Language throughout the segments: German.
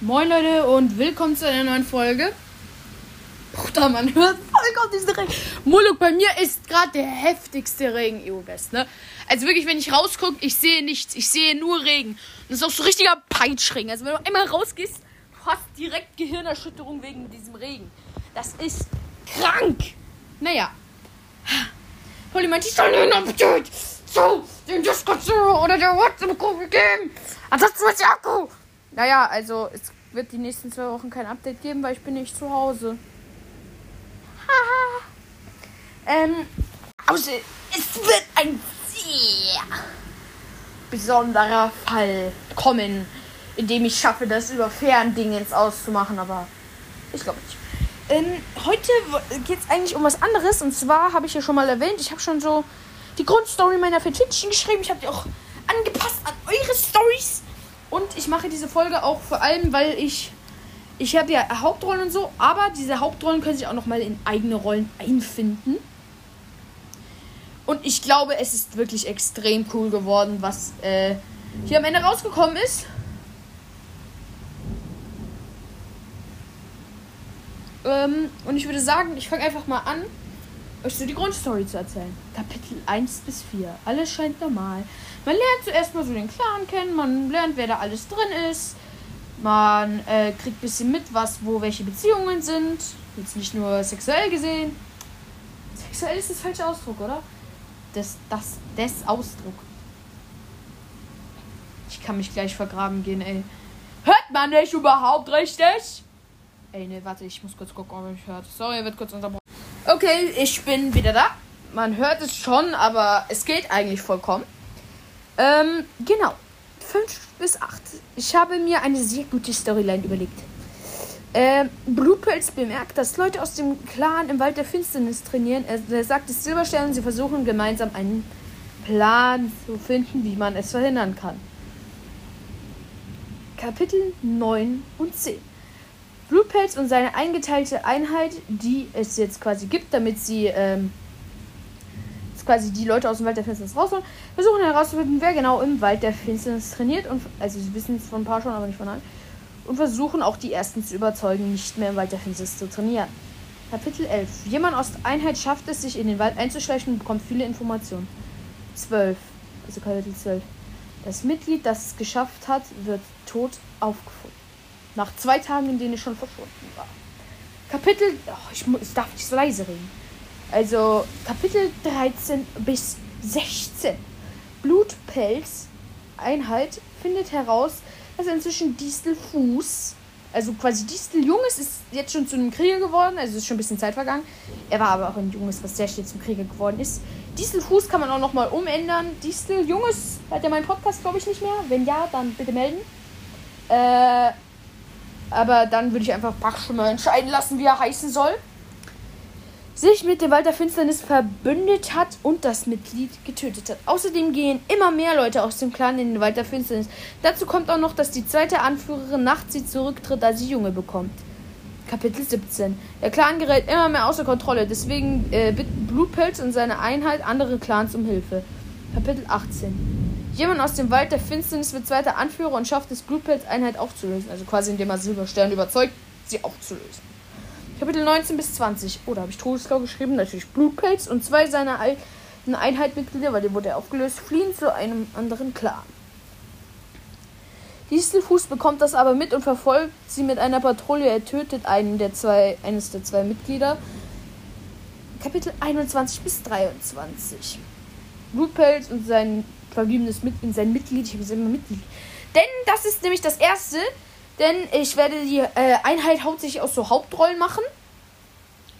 Moin Leute und willkommen zu einer neuen Folge. Bruder, man hört voll auf diesen Regen. Muluk, bei mir ist gerade der heftigste Regen EU-West, ne? Also wirklich, wenn ich rausgucke, ich sehe nichts. Ich sehe nur Regen. Und das ist auch so richtiger Peitschregen. Also wenn du einmal rausgehst, du hast direkt Gehirnerschütterung wegen diesem Regen. Das ist krank. Naja. Hol dir mein T-Shirt Appetit. So, den Discord oder der WhatsApp-Gruppe geben. Ansonsten ist der Akku. Naja, also es wird die nächsten zwei Wochen kein Update geben, weil ich bin nicht zu Hause. Haha. ähm, also es wird ein sehr besonderer Fall kommen, in dem ich schaffe, das über Ferndingens auszumachen, aber ich glaube nicht. Ähm, heute geht es eigentlich um was anderes und zwar habe ich ja schon mal erwähnt, ich habe schon so die Grundstory meiner Fanfiction geschrieben. Ich habe die auch angepasst an eure Stories. Und ich mache diese Folge auch vor allem, weil ich. Ich habe ja Hauptrollen und so, aber diese Hauptrollen können sich auch nochmal in eigene Rollen einfinden. Und ich glaube, es ist wirklich extrem cool geworden, was äh, hier am Ende rausgekommen ist. Ähm, und ich würde sagen, ich fange einfach mal an so die Grundstory zu erzählen. Kapitel 1 bis 4. Alles scheint normal. Man lernt zuerst mal so den Clan kennen, man lernt, wer da alles drin ist. Man äh, kriegt ein bisschen mit, was, wo welche Beziehungen sind. Jetzt nicht nur sexuell gesehen. Sexuell ist das falsche Ausdruck, oder? Das, das, des Ausdruck. Ich kann mich gleich vergraben gehen, ey. Hört man nicht überhaupt richtig? Ey, ne, warte, ich muss kurz gucken, ob ich hört. Sorry, wird kurz unterbrochen. Okay, ich bin wieder da. Man hört es schon, aber es geht eigentlich vollkommen. Ähm, genau. 5 bis 8. Ich habe mir eine sehr gute Storyline überlegt. Ähm, Blutpelz bemerkt, dass Leute aus dem Clan im Wald der Finsternis trainieren. Er, er sagt es Silberstern, sie versuchen gemeinsam einen Plan zu finden, wie man es verhindern kann. Kapitel 9 und 10. Blutpelz und seine eingeteilte Einheit, die es jetzt quasi gibt, damit sie ähm, quasi die Leute aus dem Wald der Finsternis rausholen, versuchen herauszufinden, wer genau im Wald der Finsternis trainiert. Und also sie wissen es von ein paar schon, aber nicht von allen. Und versuchen auch die ersten zu überzeugen, nicht mehr im Wald der Finsternis zu trainieren. Kapitel 11. Jemand aus der Einheit schafft es, sich in den Wald einzuschleichen und bekommt viele Informationen. 12. Also Kapitel 12. Das Mitglied, das es geschafft hat, wird tot aufgefunden. Nach zwei Tagen, in denen ich schon verschwunden war. Kapitel. Oh, ich, ich darf nicht so leise reden. Also Kapitel 13 bis 16. Blutpelz Einheit findet heraus, dass inzwischen Distelfuß, also quasi Distel Junges, ist jetzt schon zu einem Krieger geworden. Also ist schon ein bisschen Zeit vergangen. Er war aber auch ein Junges, was sehr schnell zum Krieger geworden ist. Distelfuß kann man auch nochmal umändern. Distel Junges hat ja meinen Podcast, glaube ich, nicht mehr. Wenn ja, dann bitte melden. Äh, aber dann würde ich einfach Bach schon mal entscheiden lassen, wie er heißen soll. Sich mit dem Wald der Finsternis verbündet hat und das Mitglied getötet hat. Außerdem gehen immer mehr Leute aus dem Clan in den Wald der Finsternis. Dazu kommt auch noch, dass die zweite Anführerin nachts sie zurücktritt, da sie Junge bekommt. Kapitel 17. Der Clan gerät immer mehr außer Kontrolle, deswegen äh, bitten Blutpelz und seine Einheit andere Clans um Hilfe. Kapitel 18. Jemand aus dem Wald der Finsternis wird zweiter Anführer und schafft es, Blutpelz Einheit aufzulösen. Also quasi indem er Silberstern überzeugt, sie aufzulösen. Kapitel 19 bis 20. Oh, da habe ich Todesgau geschrieben. Natürlich Blutpelz und zwei seiner alten Einheitmitglieder, weil der wurde aufgelöst, fliehen zu einem anderen Clan. Distelfuß bekommt das aber mit und verfolgt sie mit einer Patrouille. Er tötet einen der zwei, eines der zwei Mitglieder. Kapitel 21 bis 23. Blutpelz und sein verbliebenes Mitglied, sein Mitglied, ich habe es immer Mitglied. Denn das ist nämlich das erste, denn ich werde die äh, Einheit hauptsächlich aus so Hauptrollen machen.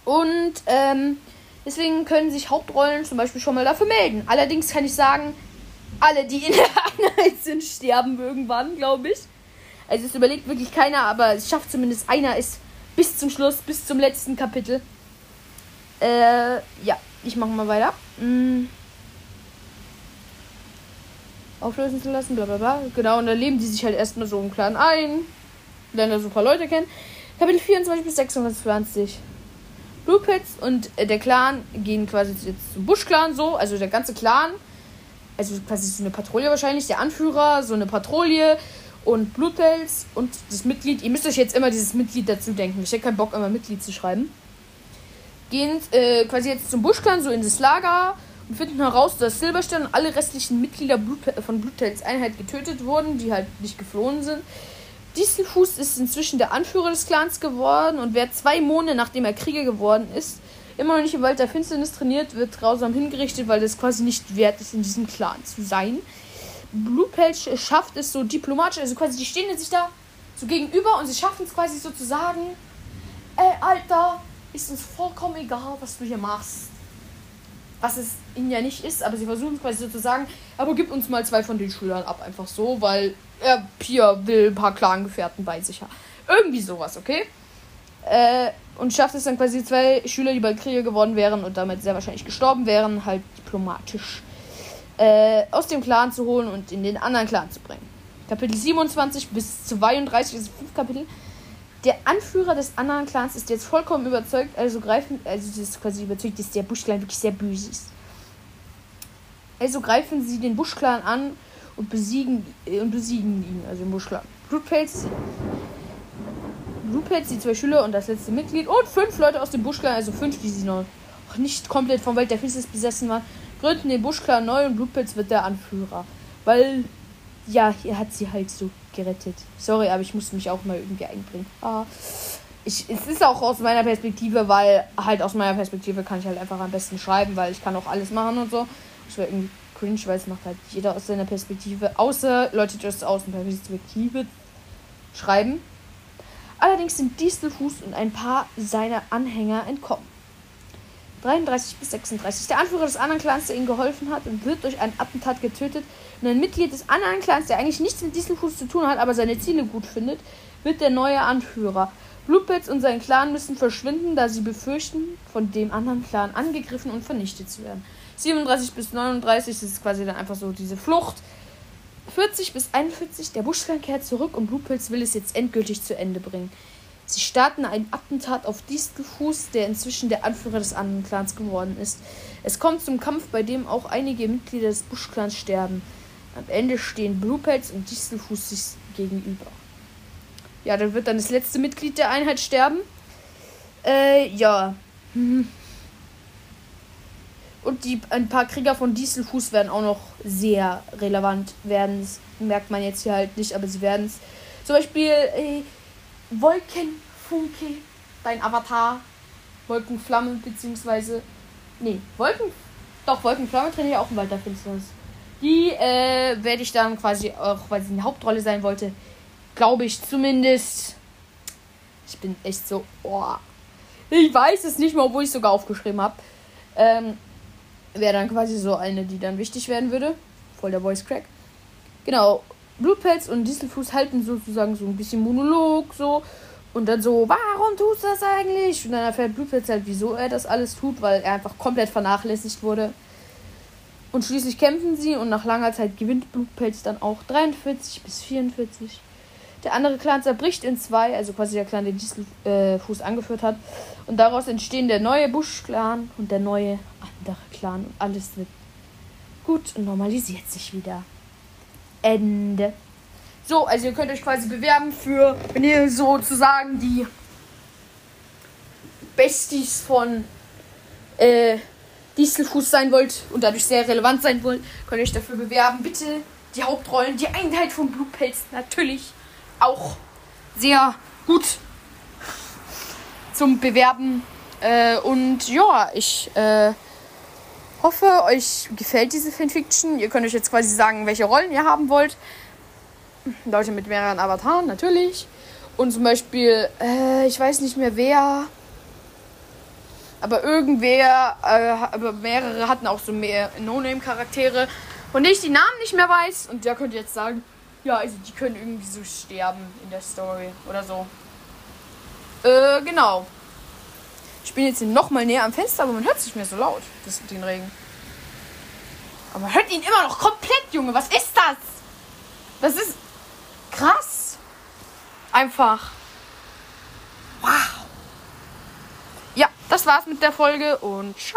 Und ähm, deswegen können sich Hauptrollen zum Beispiel schon mal dafür melden. Allerdings kann ich sagen, alle, die in der Einheit sind, sterben irgendwann, glaube ich. Also es überlegt wirklich keiner, aber es schafft zumindest einer es bis zum Schluss, bis zum letzten Kapitel. Äh, ja, ich mache mal weiter. Hm. Auflösen zu lassen, bla bla bla. Genau, und dann leben die sich halt erstmal so im Clan ein. Lernen da super Leute kennen. Kapitel 24 bis 26. Bluepits und äh, der Clan gehen quasi jetzt zum Busch-Clan so, also der ganze Clan. Also quasi so eine Patrouille wahrscheinlich, der Anführer, so eine Patrouille Und Blutpelz und das Mitglied, ihr müsst euch jetzt immer dieses Mitglied dazu denken. Ich hätte keinen Bock, immer Mitglied zu schreiben. Gehen äh, quasi jetzt zum Buschclan, so in das Lager und finden heraus, dass Silberstern und alle restlichen Mitglieder Blut, von Bluttails Einheit getötet wurden, die halt nicht geflohen sind. Distelfuß ist inzwischen der Anführer des Clans geworden und wer zwei Monate nachdem er Krieger geworden ist, immer noch nicht im Wald der Finsternis trainiert, wird grausam hingerichtet, weil es quasi nicht wert ist, in diesem Clan zu sein. Bluepelch schafft es so diplomatisch, also quasi die stehen sich da so gegenüber und sie schaffen es quasi so zu sagen, ey Alter, ist uns vollkommen egal, was du hier machst. Was es ihnen ja nicht ist, aber sie versuchen quasi so zu sagen, aber gib uns mal zwei von den Schülern ab, einfach so, weil er Pia will ein paar Clangefährten bei sich haben. Irgendwie sowas, okay? Äh, und schafft es dann quasi zwei Schüler, die bald Krieger geworden wären und damit sehr wahrscheinlich gestorben wären, halt diplomatisch äh, aus dem Clan zu holen und in den anderen Clan zu bringen. Kapitel 27 bis 32 ist fünf Kapitel. Der Anführer des anderen Clans ist jetzt vollkommen überzeugt, also greifen, also sie ist quasi überzeugt, dass der Buschclan wirklich sehr böse ist. Also greifen sie den Buschclan an und besiegen äh, und besiegen ihn, also den Buschclan. Blutpelz, Blutpelz, die zwei Schüler und das letzte Mitglied und fünf Leute aus dem Buschclan, also fünf, die sie noch nicht komplett vom Welt der Finsternis besessen waren, gründen den Buschclan neu und Blutpilz wird der Anführer. Weil, ja, er hat sie halt so gerettet. Sorry, aber ich musste mich auch mal irgendwie einbringen. Ah, ich, es ist auch aus meiner Perspektive, weil halt aus meiner Perspektive kann ich halt einfach am besten schreiben, weil ich kann auch alles machen und so. Ich wäre irgendwie cringe, weil es macht halt jeder aus seiner Perspektive, außer Leute, die das aus der Perspektive schreiben. Allerdings sind Distelfuß und ein paar seiner Anhänger entkommen. 33 bis 36. Der Anführer des anderen Clans, der ihnen geholfen hat, und wird durch ein Attentat getötet. Und ein Mitglied des anderen Clans, der eigentlich nichts mit diesem Fuß zu tun hat, aber seine Ziele gut findet, wird der neue Anführer. Bluepets und sein Clan müssen verschwinden, da sie befürchten, von dem anderen Clan angegriffen und vernichtet zu werden. 37 bis 39 das ist quasi dann einfach so diese Flucht. 40 bis 41, der Buschclan kehrt zurück und Bluepilz will es jetzt endgültig zu Ende bringen. Sie starten ein Attentat auf Distelfuß, der inzwischen der Anführer des anderen Clans geworden ist. Es kommt zum Kampf, bei dem auch einige Mitglieder des Buschclans sterben. Am Ende stehen Bluepelz und Distelfuß sich gegenüber. Ja, dann wird dann das letzte Mitglied der Einheit sterben. Äh, ja. Und die, ein paar Krieger von Dieselfuß werden auch noch sehr relevant werden. Das merkt man jetzt hier halt nicht, aber sie werden es. Zum Beispiel, äh, Wolkenfunke, dein Avatar. Wolkenflamme, beziehungsweise. Nee, Wolken. Doch, Wolkenflamme trainiere ich auch im Wald der. Die äh, werde ich dann quasi auch, weil sie eine Hauptrolle sein wollte, glaube ich zumindest. Ich bin echt so. Oh, ich weiß es nicht mal, obwohl ich es sogar aufgeschrieben habe. Ähm, Wäre dann quasi so eine, die dann wichtig werden würde. Voll der Voice Crack. Genau. Blutpelz und Dieselfuß halten sozusagen so ein bisschen Monolog so. Und dann so, warum tust du das eigentlich? Und dann erfährt Blutpelz halt, wieso er das alles tut, weil er einfach komplett vernachlässigt wurde. Und schließlich kämpfen sie und nach langer Zeit gewinnt Blutpelz dann auch 43 bis 44. Der andere Clan zerbricht in zwei, also quasi der Clan, den Dieselfuß äh, angeführt hat. Und daraus entstehen der neue Busch-Clan und der neue andere Clan. Und alles wird gut und normalisiert sich wieder. Ende. So, also ihr könnt euch quasi bewerben für, wenn ihr sozusagen die Besties von äh, Dieselfuß sein wollt und dadurch sehr relevant sein wollt, könnt ihr euch dafür bewerben. Bitte die Hauptrollen, die Einheit von Blutpelz natürlich auch sehr gut zum Bewerben. Äh, und ja, ich äh, hoffe, euch gefällt diese Fanfiction. Ihr könnt euch jetzt quasi sagen, welche Rollen ihr haben wollt. Leute mit mehreren Avataren, natürlich. Und zum Beispiel, äh, ich weiß nicht mehr wer. Aber irgendwer, äh, aber mehrere hatten auch so mehr No-Name-Charaktere, denen ich die Namen nicht mehr weiß. Und der könnte jetzt sagen, ja, also die können irgendwie so sterben in der Story oder so. Äh, genau. Ich bin jetzt noch mal näher am Fenster, aber man hört es nicht mehr so laut, das, den Regen. Aber man hört ihn immer noch komplett, Junge. Was ist das? Das ist krass. Einfach. Wow. Ja, das war's mit der Folge und ciao.